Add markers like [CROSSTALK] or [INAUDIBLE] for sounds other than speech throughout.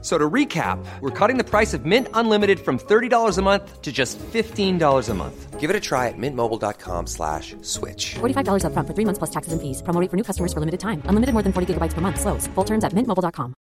So to recap, we're cutting the price of Mint Unlimited from $30 a month to just $15 a month. Give it a try at mintmobile.com slash switch. $45 upfront for three months plus taxes and fees. Promo rate for new customers for limited time. Unlimited more than 40 gigabytes per month. Slows. Full terms at mintmobile.com.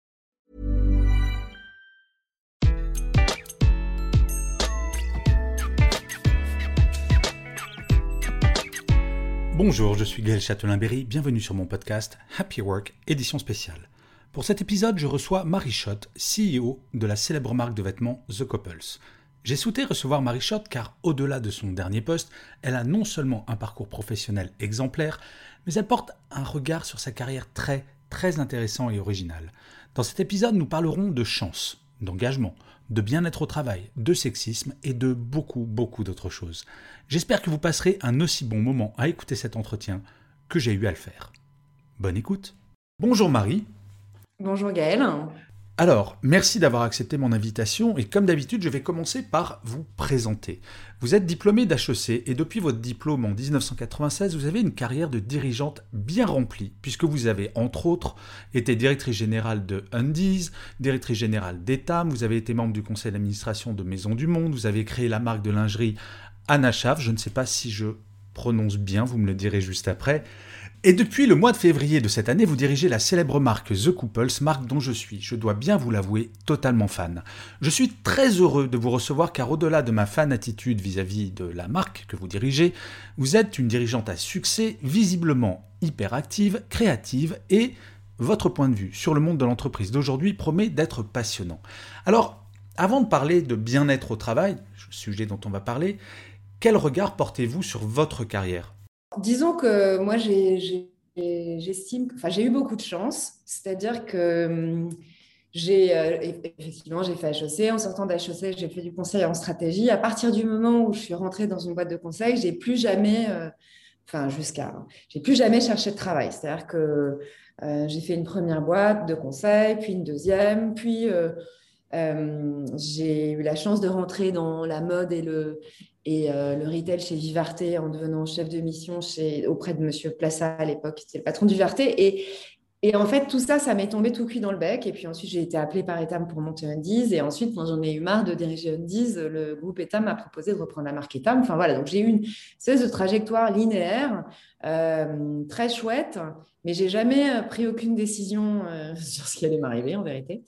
Bonjour, je suis Gaël Châtelain-Berry, bienvenue sur mon podcast Happy Work, édition spéciale. Pour cet épisode, je reçois Marie Schott, CEO de la célèbre marque de vêtements The Couples. J'ai souhaité recevoir Marie Schott car, au-delà de son dernier poste, elle a non seulement un parcours professionnel exemplaire, mais elle porte un regard sur sa carrière très, très intéressant et original. Dans cet épisode, nous parlerons de chance, d'engagement, de bien-être au travail, de sexisme et de beaucoup, beaucoup d'autres choses. J'espère que vous passerez un aussi bon moment à écouter cet entretien que j'ai eu à le faire. Bonne écoute. Bonjour Marie. Bonjour Gaël. Alors, merci d'avoir accepté mon invitation et comme d'habitude, je vais commencer par vous présenter. Vous êtes diplômé d'HEC et depuis votre diplôme en 1996, vous avez une carrière de dirigeante bien remplie puisque vous avez entre autres été directrice générale de Undies, directrice générale d'Etam, vous avez été membre du conseil d'administration de Maison du Monde, vous avez créé la marque de lingerie Anna Chav, je ne sais pas si je prononce bien, vous me le direz juste après. Et depuis le mois de février de cette année, vous dirigez la célèbre marque The Couples, marque dont je suis, je dois bien vous l'avouer, totalement fan. Je suis très heureux de vous recevoir car au-delà de ma fan attitude vis-à-vis de la marque que vous dirigez, vous êtes une dirigeante à succès, visiblement hyperactive, créative et votre point de vue sur le monde de l'entreprise d'aujourd'hui promet d'être passionnant. Alors, avant de parler de bien-être au travail, sujet dont on va parler, quel regard portez-vous sur votre carrière? Disons que moi, j'estime, enfin, j'ai eu beaucoup de chance, c'est-à-dire que hum, j'ai euh, effectivement j'ai fait HEC. En sortant d'HEC, j'ai fait du conseil en stratégie. À partir du moment où je suis rentrée dans une boîte de conseil, j'ai plus jamais, euh, jusqu'à, j'ai plus jamais cherché de travail. C'est-à-dire que euh, j'ai fait une première boîte de conseil, puis une deuxième, puis j'ai eu la chance de rentrer dans la mode et le et euh, le retail chez Vivarté en devenant chef de mission chez, auprès de Monsieur Plaça à l'époque, c'était le patron de Vivarté. Et, en fait, tout ça, ça m'est tombé tout cuit dans le bec. Et puis ensuite, j'ai été appelée par Etam pour monter Undies. Et ensuite, quand j'en ai eu marre de diriger Undies, le groupe Etam m'a proposé de reprendre la marque Etam. Enfin voilà, donc j'ai eu une espèce de trajectoire linéaire, euh, très chouette, mais j'ai jamais euh, pris aucune décision [LAUGHS] sur ce qui allait m'arriver en vérité.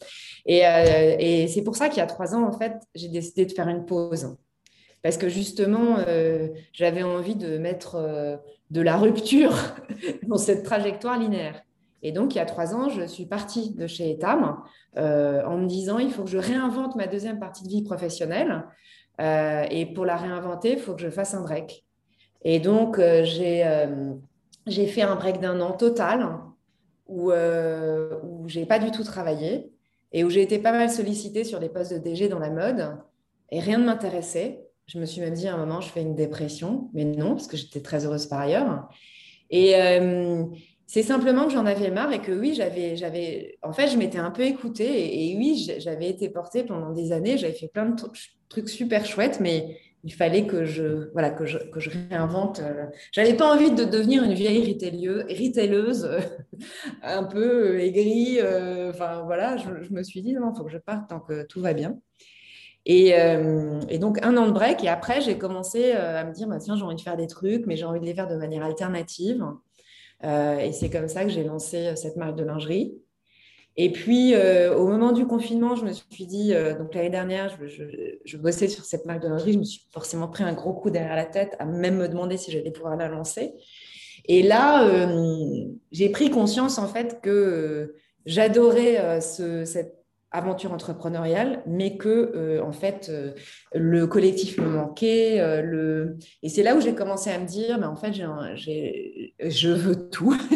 Et c'est pour ça qu'il y a trois ans, en fait, j'ai décidé de faire une pause parce que justement, euh, j'avais envie de mettre euh, de la rupture [LAUGHS] dans cette trajectoire linéaire. Et donc, il y a trois ans, je suis partie de chez Etam euh, en me disant, il faut que je réinvente ma deuxième partie de vie professionnelle. et pour la réinventer, il faut que je fasse un break. Et donc, j'ai fait un break d'un an total où, où je n'ai pas du tout travaillé et où j'ai été pas mal sollicitée sur des postes de DG dans la mode et rien ne m'intéressait. Je me suis même dit à un moment, je fais une dépression, mais non, parce que j'étais très heureuse par ailleurs. Et euh, c'est simplement que j'en avais marre et que oui, j'avais, j'avais, en fait, je m'étais un peu écoutée et, oui, j'avais été portée pendant des années, j'avais fait plein de trucs super chouettes, mais il fallait que je, voilà, que je, que je réinvente. Euh, j'avais pas envie de devenir une vieille retaileuse, [LAUGHS] un peu aigrie. Euh, enfin, voilà, je, je, me suis dit, non, il faut que je parte tant que tout va bien. Euh, et, donc, un an de break. Et après, j'ai commencé euh, à me dire, bah, tiens, j'ai envie de faire des trucs, mais j'ai envie de les faire de manière alternative. Euh, et c'est comme ça que j'ai lancé cette marque de lingerie. Et puis, au moment du confinement, je me suis dit, donc l'année dernière, je, je, bossais sur cette marque de lingerie, je me suis forcément pris un gros coup derrière la tête à même me demander si j'allais pouvoir la lancer. Et là, j'ai pris conscience en fait que j'adorais ce, cette aventure entrepreneuriale, mais que euh, en fait euh, le collectif me manquait. Euh, le... Et c'est là où j'ai commencé à me dire, mais en fait, je veux tout. [LAUGHS]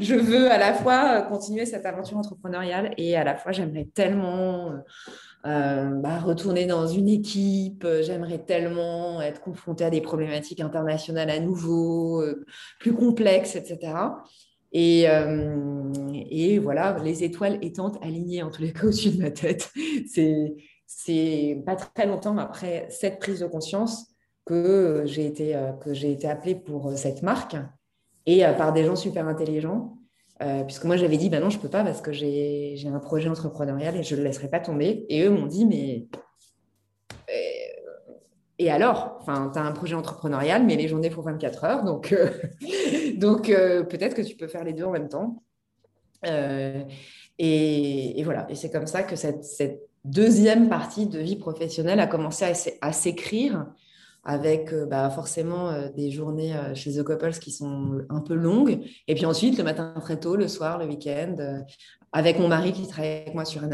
Je veux à la fois continuer cette aventure entrepreneuriale et à la fois j'aimerais tellement bah, retourner dans une équipe, j'aimerais tellement être confrontée à des problématiques internationales à nouveau, plus complexes, etc. Et, et voilà, les étoiles étant alignées en tous les cas [LAUGHS] au-dessus de ma tête. C'est c'est pas très longtemps après cette prise de conscience que j'ai été, que j'ai été appelée pour cette marque et par des gens super intelligents. puisque moi, j'avais dit, bah non, je peux pas parce que j'ai, j'ai un projet entrepreneurial et je ne le laisserai pas tomber. Et eux m'ont dit, mais et alors, enfin, tu as un projet entrepreneurial, mais les journées font 24 heures, donc, euh, [LAUGHS] donc euh, peut-être que tu peux faire les deux en même temps. Euh, et, voilà, et c'est comme ça que cette, deuxième partie de vie professionnelle a commencé à, s'écrire avec bah, forcément des journées chez The Couples qui sont un peu longues, et puis ensuite le matin très tôt, le soir, le week-end, avec mon mari qui travaille avec moi sur un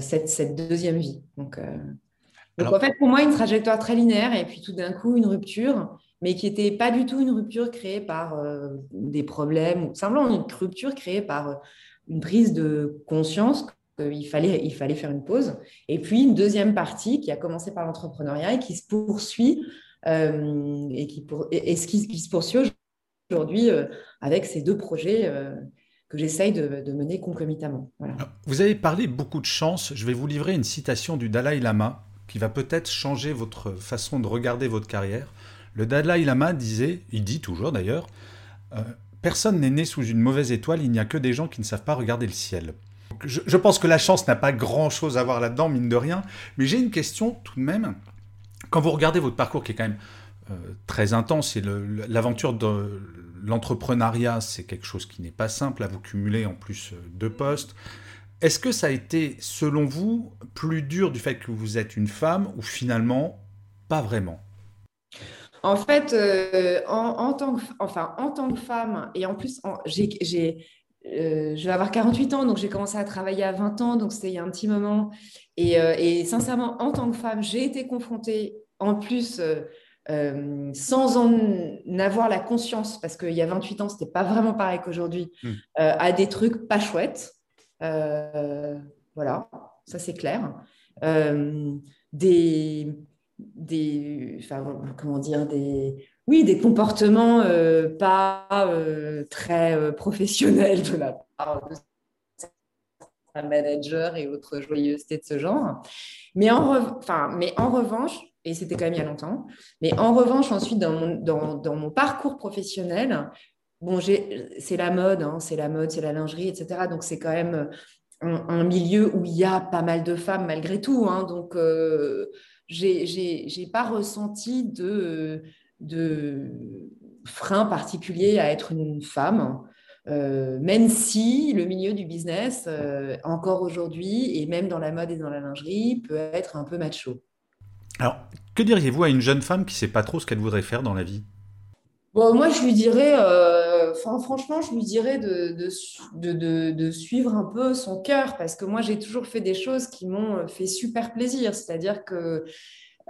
cette, cette deuxième vie. Donc, donc en fait, pour moi, une trajectoire très linéaire et puis tout d'un coup, une rupture, mais qui n'était pas du tout une rupture créée par euh, des problèmes, ou simplement une rupture créée par euh, une prise de conscience qu'il fallait, il fallait faire une pause. Et puis une deuxième partie qui a commencé par l'entrepreneuriat et qui se poursuit, euh, et, qui pour, et, ce qui, se poursuit aujourd'hui avec ces deux projets que j'essaye de, de, mener concomitamment. Voilà. Vous avez parlé beaucoup de chance. Je vais vous livrer une citation du Dalai Lama qui va peut-être changer votre façon de regarder votre carrière. Le Dalai Lama disait, il dit toujours d'ailleurs, euh, personne n'est né sous une mauvaise étoile, il n'y a que des gens qui ne savent pas regarder le ciel. Je, pense que la chance n'a pas grand-chose à voir là-dedans, mine de rien, mais j'ai une question tout de même. Quand vous regardez votre parcours qui est quand même euh, très intense et l'aventure de l'entrepreneuriat, c'est quelque chose qui n'est pas simple à vous cumuler en plus euh, de postes. Est-ce que ça a été, selon vous, plus dur du fait que vous êtes une femme ou finalement pas vraiment? En fait, euh, en, tant que, enfin, en tant que femme, et en plus, euh, je vais avoir 48 ans, donc j'ai commencé à travailler à 20 ans, donc c'était il y a un petit moment. Et, euh, sincèrement, en tant que femme, j'ai été confrontée, en plus, sans en avoir la conscience, parce qu'il y a 28 ans, c'était pas vraiment pareil qu'aujourd'hui, hmm. à des trucs pas chouettes. Euh, voilà, ça c'est clair. Euh, des, des, comment dire, des, oui, des comportements euh, pas très professionnels de la part de manager et autres joyeusetés de ce genre. Mais en, enfin, mais en revanche, et c'était quand même il y a longtemps, mais en revanche, ensuite, dans mon, dans, dans mon parcours professionnel, bon, c'est la mode, hein, c'est la mode, c'est la lingerie, etc. Donc, c'est quand même euh, un, milieu où il y a pas mal de femmes malgré tout. Hein. donc, euh, je n'ai pas ressenti de, de frein particulier à être une femme. Euh, même si le milieu du business, encore aujourd'hui, et même dans la mode et dans la lingerie, peut être un peu macho. Alors, que diriez-vous à une jeune femme qui ne sait pas trop ce qu'elle voudrait faire dans la vie? Bon, moi, je lui dirais, euh, franchement, je lui dirais de, suivre un peu son cœur, parce que moi, j'ai toujours fait des choses qui m'ont fait super plaisir. C'est-à-dire que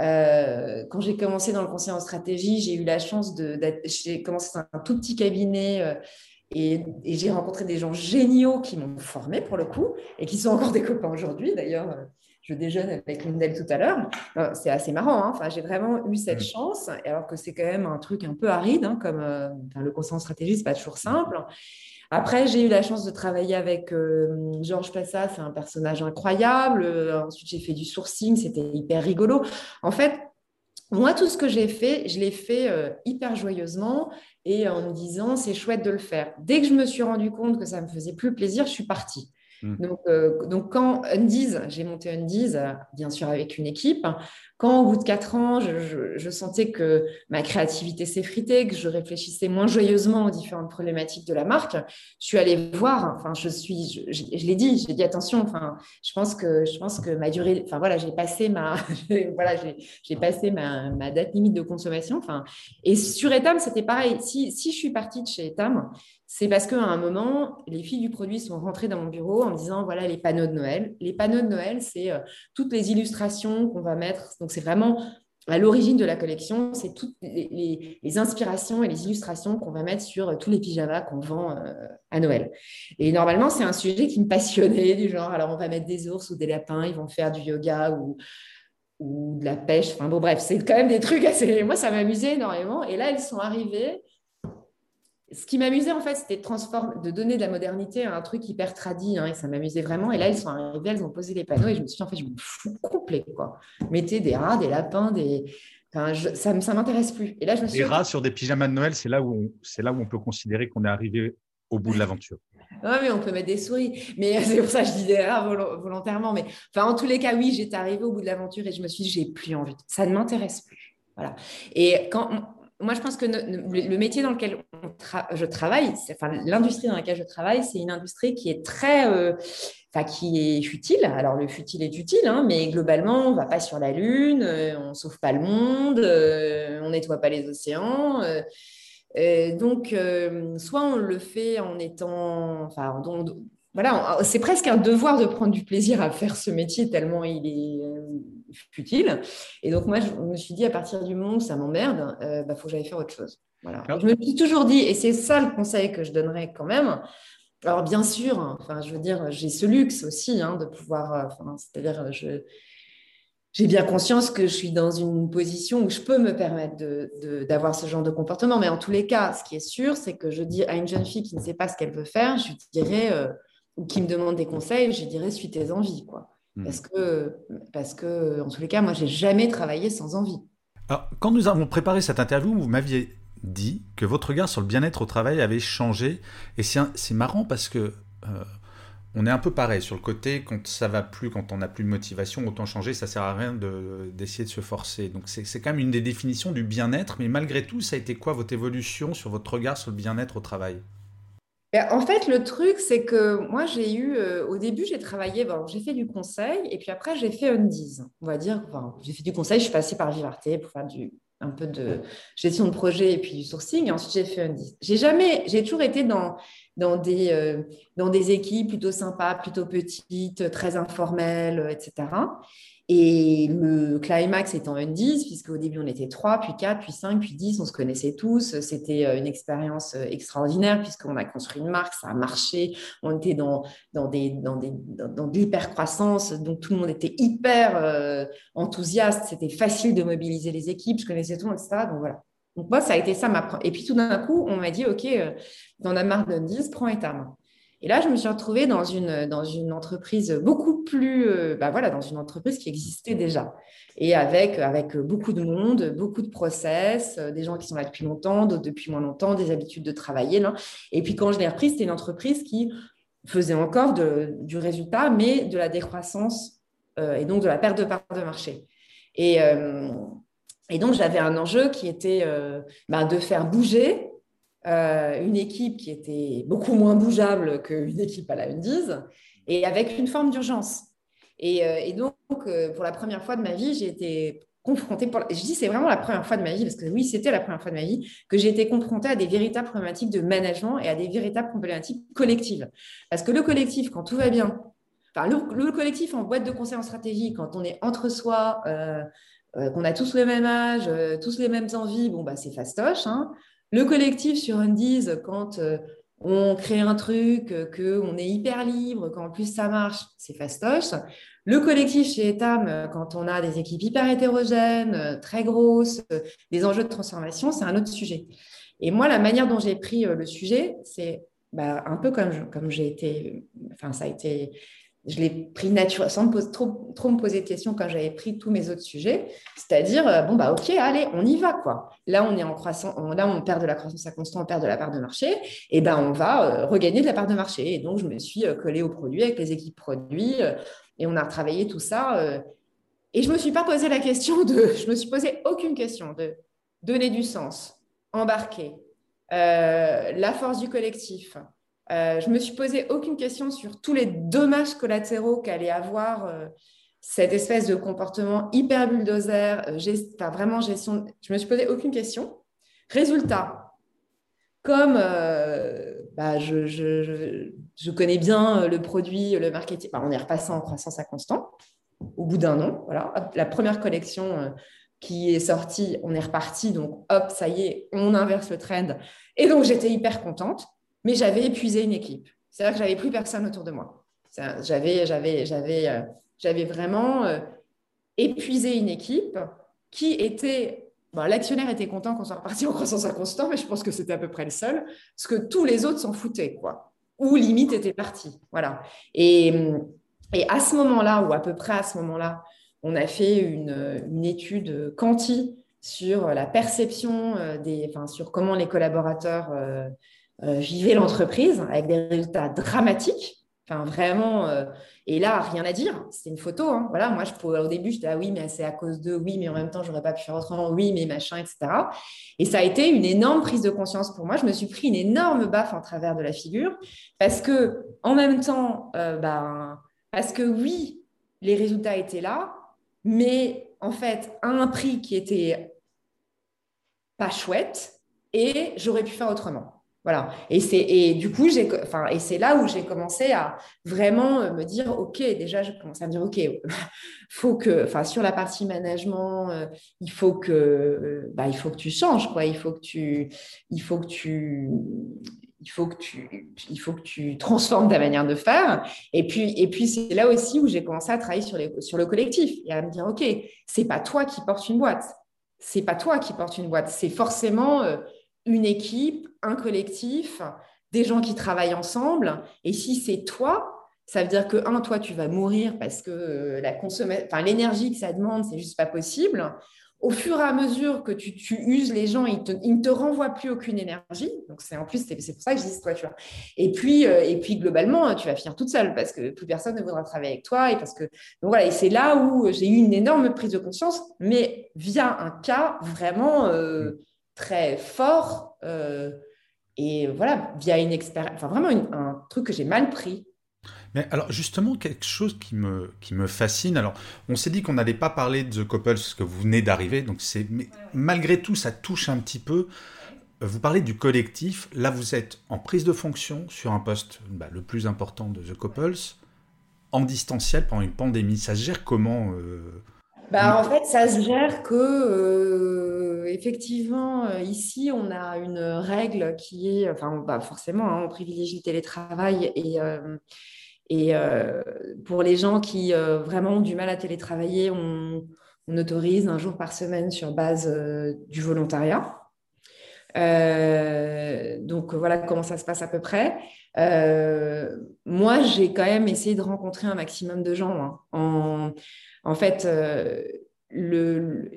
euh, quand j'ai commencé dans le conseil en stratégie, j'ai eu la chance de, j'ai commencé dans un tout petit cabinet. Euh, et j'ai rencontré des gens géniaux qui m'ont formé pour le coup et qui sont encore des copains aujourd'hui. D'ailleurs, je déjeune avec l'une d'elles tout à l'heure. C'est assez marrant. Hein. enfin, j'ai vraiment eu cette chance, alors que c'est quand même un truc un peu aride, hein, comme euh, le conseil en stratégie, c'est pas toujours simple. Après, j'ai eu la chance de travailler avec euh, Georges Passa, c'est un personnage incroyable. Euh, ensuite, j'ai fait du sourcing, c'était hyper rigolo. En fait, moi, tout ce que j'ai fait, je l'ai fait hyper joyeusement et en me disant, c'est chouette de le faire. Dès que je me suis rendu compte que ça me faisait plus plaisir, je suis partie. Mm. Donc, euh, donc, quand Undies, j'ai monté Undies, euh, bien sûr avec une équipe, quand au bout de quatre ans, je, sentais que ma créativité s'effritait, que je réfléchissais moins joyeusement aux différentes problématiques de la marque, je suis allée voir, enfin, je suis, je, l'ai dit, j'ai dit attention, enfin, je pense que, je pense que ma durée, enfin, voilà, j'ai passé ma, [LAUGHS] voilà, j'ai passé ma, date limite de consommation, enfin, et sur Etam, c'était pareil. Si, si je suis partie de chez Etam, c'est parce qu'à un moment, les filles du produit sont rentrées dans mon bureau en me disant voilà les panneaux de Noël. Les panneaux de Noël, c'est euh, toutes les illustrations qu'on va mettre. Donc, c'est vraiment à l'origine de la collection, c'est toutes les, inspirations et les illustrations qu'on va mettre sur tous les pyjamas qu'on vend euh, à Noël. Et normalement, c'est un sujet qui me passionnait, du genre, alors on va mettre des ours ou des lapins, ils vont faire du yoga ou, ou de la pêche. Enfin bon, bref, c'est quand même des trucs assez. Moi, ça m'amusait énormément. Et là, elles sont arrivées ce qui m'amusait en fait, c'était de, de donner de la modernité à un truc hyper tradit, hein, et ça m'amusait vraiment. Et là, ils sont arrivés, elles ont posé les panneaux, et je me suis dit, en fait, je me fous complet, quoi. Mettez des rats, des lapins, des. Enfin, ça ne m'intéresse plus. Et là, je me suis Les rats sur des pyjamas de Noël, c'est là, où on, là où on peut considérer qu'on est arrivé au bout de l'aventure. [LAUGHS] Oui, mais on peut mettre des souris. Mais c'est pour ça que je dis des rats volontairement. Mais enfin, en tous les cas, oui, j'étais arrivée au bout de l'aventure et je me suis dit, j'ai plus envie. Ça ne m'intéresse plus. Voilà. Et quand moi, je pense que le métier dans lequel je travaille, enfin, l'industrie dans laquelle je travaille, c'est une industrie qui est très, euh, enfin, qui est futile. Alors, le futile est utile, hein, mais globalement, on ne va pas sur la Lune, euh, on ne sauve pas le monde, euh, on nettoie pas les océans. donc, soit on le fait en étant, enfin, voilà, c'est presque un devoir de prendre du plaisir à faire ce métier tellement il est futile. Et donc, moi, je me suis dit, à partir du moment où ça m'emmerde, il euh, bah, faut que j'aille faire autre chose. Voilà. Je me suis toujours dit, et c'est ça le conseil que je donnerais quand même. Alors, bien sûr, enfin, je veux dire, j'ai ce luxe aussi hein, de pouvoir, euh, c'est-à-dire, je, j'ai bien conscience que je suis dans une position où je peux me permettre d'avoir de, ce genre de comportement. Mais en tous les cas, ce qui est sûr, c'est que je dis à une jeune fille qui ne sait pas ce qu'elle veut faire, je lui dirais, euh, ou qui me demande des conseils, je dirais, suis tes envies. Quoi. Hmm. Parce que, parce que, en tous les cas, moi, j'ai jamais travaillé sans envie. Alors, quand nous avons préparé cette interview, vous m'aviez dit que votre regard sur le bien-être au travail avait changé. Et c'est marrant parce que euh, on est un peu pareil sur le côté quand ça va plus, quand on n'a plus de motivation, autant changer, ça sert à rien d'essayer de, se forcer. Donc c'est quand même une des définitions du bien-être. Mais malgré tout, ça a été quoi votre évolution sur votre regard sur le bien-être au travail? Ben, en fait, le truc, c'est que moi, j'ai eu, euh, au début, j'ai travaillé, bon, j'ai fait du conseil, et puis après, j'ai fait Undies. On va dire, j'ai fait du conseil, je suis passée par Vivarté pour faire du, un peu de gestion de projet et puis du sourcing, et ensuite, j'ai fait Undies. J'ai jamais, j'ai toujours été dans, dans, des, euh, dans des équipes plutôt sympas, plutôt petites, très informelles, etc. Et le climax étant un 10, puisqu'au début on était 3, puis 4, puis 5, puis 10, on se connaissait tous. C'était euh, une expérience euh, extraordinaire puisqu'on a construit une marque, ça a marché, on était dans, dans, des, dans, des, dans, de l'hyper-croissance, donc tout le monde était hyper euh, enthousiaste, c'était facile de mobiliser les équipes, je connaissais tout, etc. Donc voilà. Donc moi, ça a été ça ma... Et puis tout d'un coup, on m'a dit, OK, dans la marque d'un 10, prends et ta main. Et là, je me suis retrouvée dans une, dans une entreprise beaucoup plus, euh, bah voilà, dans une entreprise qui existait déjà. Et avec, avec beaucoup de monde, beaucoup de process, euh, des gens qui sont là depuis longtemps, d'autres depuis moins longtemps, des habitudes de travailler. Là. Et puis quand je l'ai reprise, c'était une entreprise qui faisait encore du résultat, mais de la décroissance euh, et donc de la perte de part de marché. Et, et donc, j'avais un enjeu qui était bah, de faire bouger euh, une équipe qui était beaucoup moins bougeable qu'une équipe à la Undies, et avec une forme d'urgence. Et, euh, donc, euh, pour la première fois de ma vie, j'ai été confrontée, je dis c'est vraiment la première fois de ma vie, parce que oui, c'était la première fois de ma vie, que j'ai été confrontée à des véritables problématiques de management et à des véritables problématiques collectives. Parce que le collectif, quand tout va bien, enfin, le, collectif en boîte de conseil en stratégie, quand on est entre soi, qu'on a tous le même âge, tous les mêmes envies, bon, bah, c'est fastoche. Hein. Le collectif sur Undies, quand euh, on crée un truc, euh, qu'on est hyper libre, qu'en plus ça marche, c'est fastoche. Le collectif chez Etam, euh, quand on a des équipes hyper hétérogènes, très grosses, des enjeux de transformation, c'est un autre sujet. Et moi, la manière dont j'ai pris le sujet, c'est bah, un peu comme, comme j'ai été, enfin, ça a été je l'ai pris naturellement, sans trop, me poser de questions quand j'avais pris tous mes autres sujets. C'est-à-dire, euh, bon, bah, OK, allez, on y va, quoi. Là, on est en croissance, là, on perd de la croissance à constant, on perd de la part de marché, et ben, on va euh, regagner de la part de marché. Et donc, je me suis euh, collée au produit avec les équipes produits, et on a retravaillé tout ça. et je me suis pas posé la question de, [LAUGHS] je me suis posé aucune question de donner du sens, embarquer, la force du collectif, euh, je me suis posé aucune question sur tous les dommages collatéraux qu'allait avoir euh, cette espèce de comportement hyper bulldozer, euh, vraiment gestion. Je me suis posé aucune question. Résultat, comme bah, je, connais bien le produit, le marketing, on est repassé en croissance à constant au bout d'un an. Voilà. La première collection qui est sortie, on est reparti. Donc, hop, ça y est, on inverse le trend. Et donc, j'étais hyper contente mais j'avais épuisé une équipe. C'est-à-dire que j'avais plus personne autour de moi. J'avais, j'avais, j'avais, euh, j'avais vraiment euh, épuisé une équipe qui était l'actionnaire était content qu'on soit reparti [LAUGHS] en croissance à mais je pense que c'était à peu près le seul, parce que tous les autres s'en foutaient, quoi. Ou limite étaient partis. Voilà. Et, et à ce moment-là, ou à peu près à ce moment-là, on a fait une, une étude quanti sur la perception euh, des, enfin, sur comment les collaborateurs euh, vivaient l'entreprise avec des résultats dramatiques. Enfin, vraiment. et là, rien à dire. C'est une photo. Hein. Voilà, moi, je au début, j'étais ah oui, mais c'est à cause de oui, mais en même temps, j'aurais pas pu faire autrement. Oui, mais machin, etc. Et ça a été une énorme prise de conscience pour moi. Je me suis pris une énorme baffe en travers de la figure parce que, en même temps, ben, parce que oui, les résultats étaient là, mais en fait, à un prix qui était pas chouette et j'aurais pu faire autrement. Voilà. Et c'est et du coup j'ai enfin et c'est là où j'ai commencé à vraiment me dire ok déjà je commence à me dire ok [LAUGHS] faut que enfin sur la partie management euh, il faut que bah, il faut que tu changes quoi. Il faut que tu il faut que tu il faut que tu il faut que tu transformes ta manière de faire. Et puis et puis c'est là aussi où j'ai commencé à travailler sur les sur le collectif et à me dire ok c'est pas toi qui portes une boîte. C'est pas toi qui portes une boîte, c'est forcément euh, une équipe, un collectif, des gens qui travaillent ensemble. Et si c'est toi, ça veut dire que, un, toi, tu vas mourir parce que euh, la enfin, l'énergie que ça demande, c'est juste pas possible au fur et à mesure que tu, uses les gens, ils, ne te renvoient plus aucune énergie. Donc, c'est en plus, c'est pour ça que je dis toi, tu vois. Et puis, euh, et puis, globalement, tu vas finir toute seule parce que plus personne ne voudra travailler avec toi. Et parce que, donc voilà, et c'est là où j'ai eu une énorme prise de conscience, mais via un cas vraiment euh, très fort. Et voilà, via une expérience, enfin vraiment un truc que j'ai mal pris. Mais alors justement, quelque chose qui me, qui me fascine, alors on s'est dit qu'on n'allait pas parler de The Couple parce que vous venez d'arriver, donc c'est, mais malgré tout, ça touche un petit peu. Euh, vous parlez du collectif, là vous êtes en prise de fonction sur un poste bah, le plus important de The Couples, en distanciel pendant une pandémie, ça se gère comment euh, bah, en fait, ça se gère que, euh, effectivement, ici, on a une règle qui est, enfin, bah, forcément, hein, on privilégie le télétravail et, et euh, pour les gens qui euh, vraiment ont du mal à télétravailler, on, autorise un jour par semaine sur base euh, du volontariat. donc voilà comment ça se passe à peu près. Moi, j'ai quand même essayé de rencontrer un maximum de gens. Hein. En, fait, le,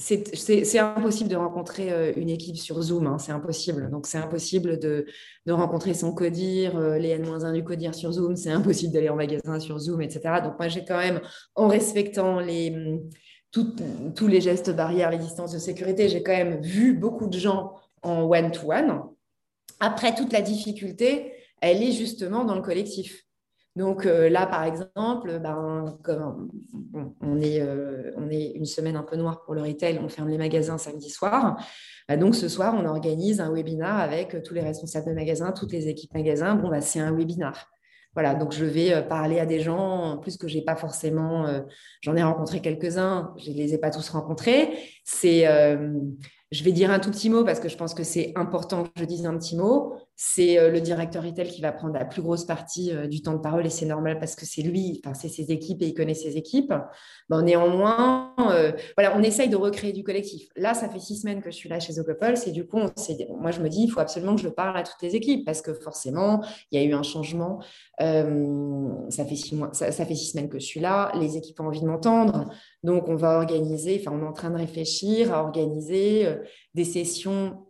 c'est impossible de rencontrer euh, une équipe sur Zoom, hein, c'est impossible. Donc, c'est impossible de, rencontrer son codir, euh, les N-1 du codir sur Zoom, c'est impossible d'aller en magasin sur Zoom, etc. Donc, moi, j'ai quand même, en respectant les, tous les gestes barrières, les distances de sécurité, j'ai quand même vu beaucoup de gens en one-to-one. Après, toute la difficulté, elle est justement dans le collectif. Donc euh, là, par exemple, ben, on, est, euh, on est une semaine un peu noire pour le retail, on ferme les magasins samedi soir. Bah, donc ce soir, on organise un webinar avec tous les responsables de magasins, toutes les équipes magasins. Bon, bah, c'est un webinar. Voilà, donc je vais euh, parler à des gens, en plus que j'ai pas forcément, j'en ai rencontré quelques-uns, je ne les ai pas tous rencontrés. C'est, je vais dire un tout petit mot parce que je pense que c'est important que je dise un petit mot c'est euh, le directeur retail qui va prendre la plus grosse partie euh, du temps de parole et c'est normal parce que c'est lui, enfin, c'est ses équipes et il connaît ses équipes. Bon, néanmoins, euh, voilà, on essaye de recréer du collectif. Là, ça fait six semaines que je suis là chez Couple et du coup, moi, je me dis, il faut absolument que je parle à toutes les équipes parce que forcément, il y a eu un changement. ça, fait six mois, ça, ça, fait six semaines que je suis là. Les équipes ont envie de m'entendre. Donc, on va organiser, enfin, on est en train de réfléchir à organiser des sessions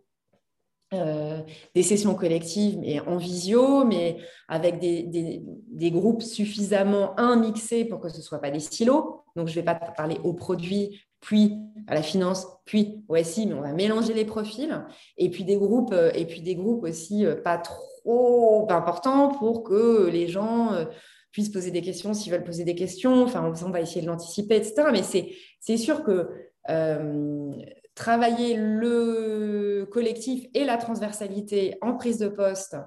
euh, des sessions collectives, mais en visio, mais avec des, groupes suffisamment un mixés pour que ce ne soit pas des silos. Donc, je ne vais pas parler au produit, puis à la finance, puis au SI, mais on va mélanger les profils. Et puis des groupes, euh, et puis des groupes aussi euh, pas trop importants pour que les gens puissent poser des questions s'ils veulent poser des questions. Enfin, on va essayer de l'anticiper, etc. Mais c'est sûr que travailler le collectif et la transversalité en prise de poste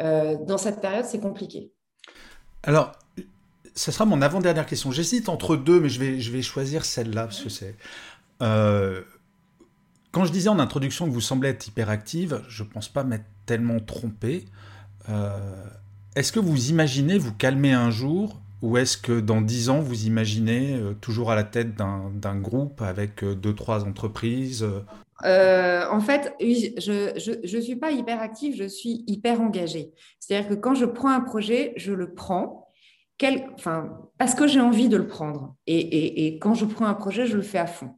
euh, dans cette période, c'est compliqué. Alors, ce sera mon avant-dernière question. J'hésite entre deux, mais je vais, je vais choisir celle-là parce que c'est. Euh, quand je disais en introduction que vous semblez être hyperactive, je ne pense pas m'être tellement trompé. Euh, est-ce que vous imaginez vous calmer un jour Ou est-ce que dans dix ans, vous imaginez euh, toujours à la tête d'un groupe avec euh, deux, trois entreprises En fait, je ne suis pas hyper active, je suis hyper engagée. C'est-à-dire que quand je prends un projet, je le prends. enfin, parce que j'ai envie de le prendre. Et, et, quand je prends un projet, je le fais à fond.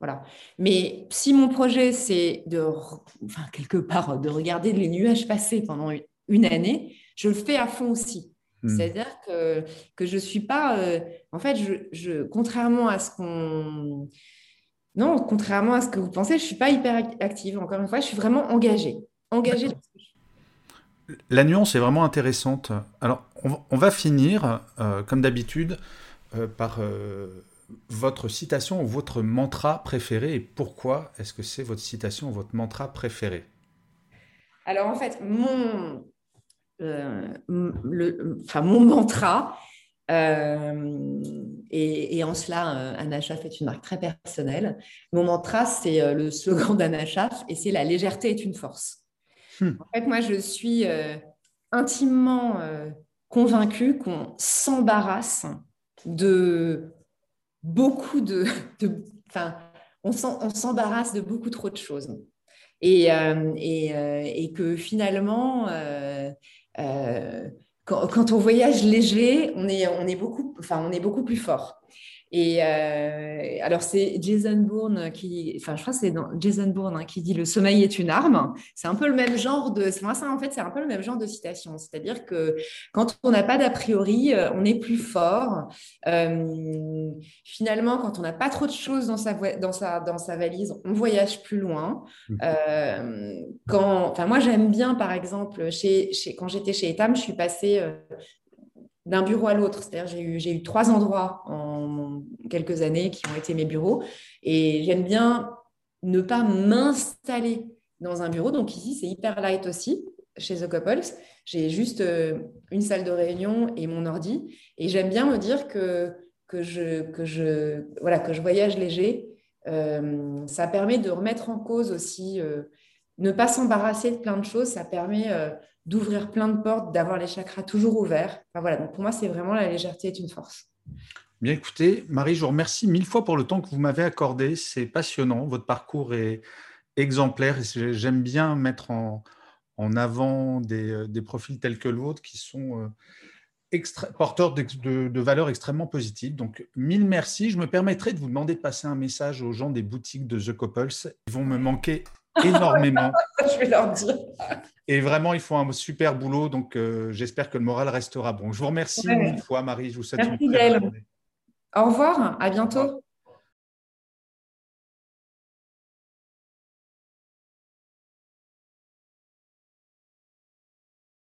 Voilà. Mais si mon projet, c'est de, enfin, quelque part, de regarder les nuages passer pendant une année, je le fais à fond aussi. Hmm. C'est-à-dire que, que je ne suis pas. Euh, en fait, je, contrairement à ce qu'on. Non, contrairement à ce que vous pensez, je ne suis pas hyper active. Encore une fois, je suis vraiment engagée. Engagée. La nuance est vraiment intéressante. Alors, on, va finir, euh, comme d'habitude, euh, par votre citation ou votre mantra préféré et pourquoi est-ce que c'est votre citation ou votre mantra préféré? Alors en fait, mon, le, enfin, mon mantra, euh, et, en cela, euh, Anachaf est une marque très personnelle. Mon mantra, c'est le slogan d'Anachaf et c'est la légèreté est une force. Hmm. En fait, moi, je suis intimement convaincue qu'on s'embarrasse de beaucoup de, enfin, on s'embarrasse de beaucoup trop de choses. Et, euh, et, euh, et que finalement, euh, quand, quand, on voyage léger, on est, on est beaucoup plus fort. Et euh, alors, c'est Jason Bourne qui, enfin, je crois que c'est Jason Bourne hein, qui dit le sommeil est une arme. C'est un peu le même genre de, moi, ça, en fait, c'est un peu le même genre de citation. C'est-à-dire que quand on n'a pas d'a priori, euh, on est plus fort. Euh, finalement, quand on n'a pas trop de choses dans sa, dans sa, dans sa valise, on voyage plus loin. Mmh. quand, enfin, moi, j'aime bien, par exemple, chez, chez quand j'étais chez Etam, je suis passée d'un bureau à l'autre. C'est-à-dire, j'ai eu, j'ai eu trois endroits en quelques années qui ont été mes bureaux. Et j'aime bien ne pas m'installer dans un bureau. Donc ici, c'est hyper light aussi chez The Couples. J'ai juste euh, une salle de réunion et mon ordi. Et j'aime bien me dire que, que, je, que, je, voilà, que je voyage léger. Euh, ça permet de remettre en cause aussi, euh, ne pas s'embarrasser de plein de choses. Ça permet d'ouvrir plein de portes, d'avoir les chakras toujours ouverts. voilà, donc pour moi, c'est vraiment la légèreté est une force. Bien écoutez, Marie, je vous remercie mille fois pour le temps que vous m'avez accordé. C'est passionnant. Votre parcours est exemplaire j'aime bien mettre en, avant des, euh, des, profils tels que l'autre qui sont euh, extra, porteurs de, de, valeurs extrêmement positives. Donc, mille merci. Je me permettrai de vous demander de passer un message aux gens des boutiques de The Couples. Ils vont me manquer énormément. [LAUGHS] je vais leur dire. Et vraiment, ils font un super boulot. Donc, euh, j'espère que le moral restera bon. Je vous remercie une fois, Marie. Je vous souhaite Merci, une très journée. Au revoir. À bientôt.